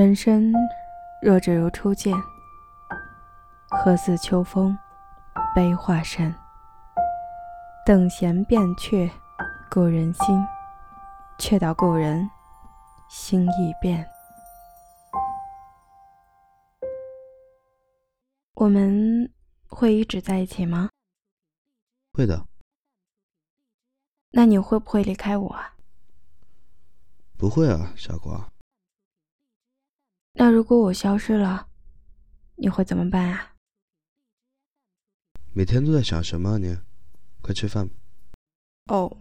人生若只如初见，何似秋风悲画扇？等闲变却故人心，却道故人心易变。我们会一直在一起吗？会的。那你会不会离开我啊？不会啊，傻瓜。那如果我消失了，你会怎么办啊？每天都在想什么啊你？快吃饭。哦。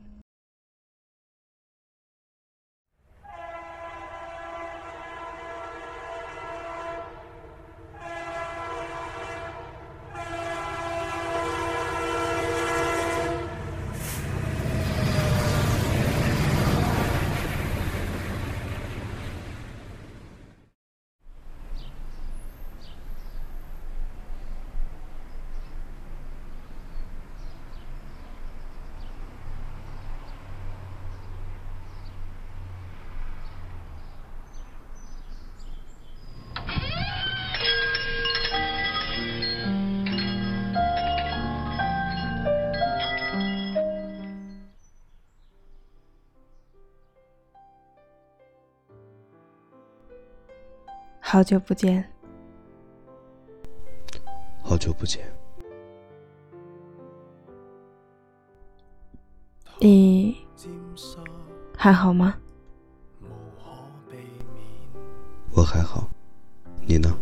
好久不见，好久不见。你还好吗？我还好，你呢？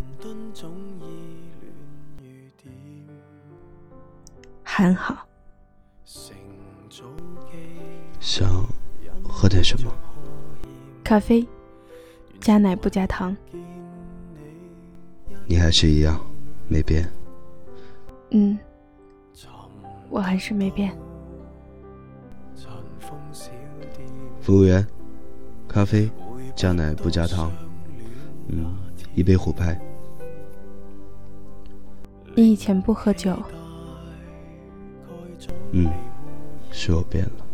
还好。想喝点什么？咖啡，加奶不加糖。你还是一样，没变。嗯，我还是没变。服务员，咖啡，加奶不加糖。嗯，一杯虎牌。你以前不喝酒。嗯，是我变了。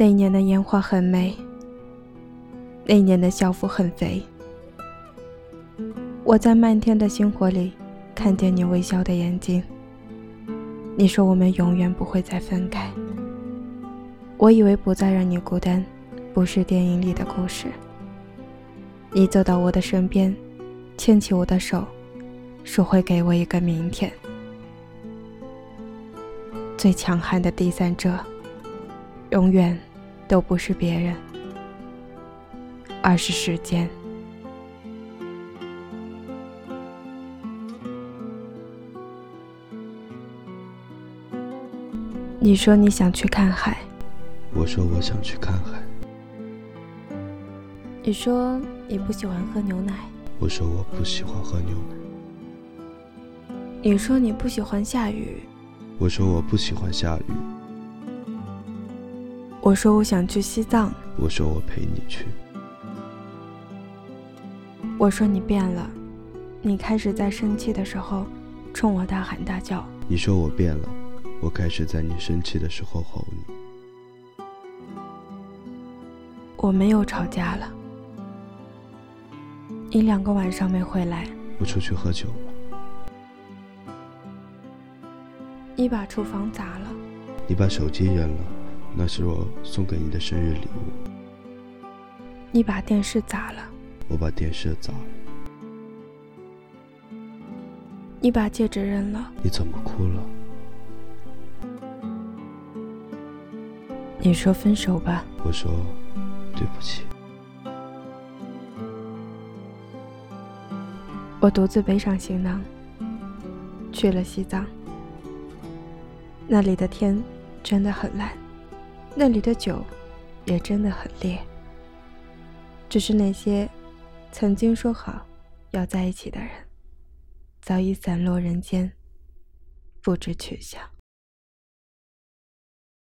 那年的烟花很美，那年的校服很肥。我在漫天的星火里看见你微笑的眼睛。你说我们永远不会再分开。我以为不再让你孤单，不是电影里的故事。你走到我的身边，牵起我的手，说会给我一个明天。最强悍的第三者，永远。都不是别人，而是时间。你说你想去看海，我说我想去看海。你说你不喜欢喝牛奶，我说我不喜欢喝牛奶。你说你不喜欢下雨，我说我不喜欢下雨。我说我想去西藏。我说我陪你去。我说你变了，你开始在生气的时候冲我大喊大叫。你说我变了，我开始在你生气的时候吼你。我没有吵架了。你两个晚上没回来。我出去喝酒了。你把厨房砸了。你把手机扔了。那是我送给你的生日礼物。你把电视砸了。我把电视砸了。你把戒指扔了。你怎么哭了？你说分手吧。我说对不起。我独自背上行囊，去了西藏。那里的天真的很蓝。那里的酒，也真的很烈。只是那些曾经说好要在一起的人，早已散落人间，不知去向。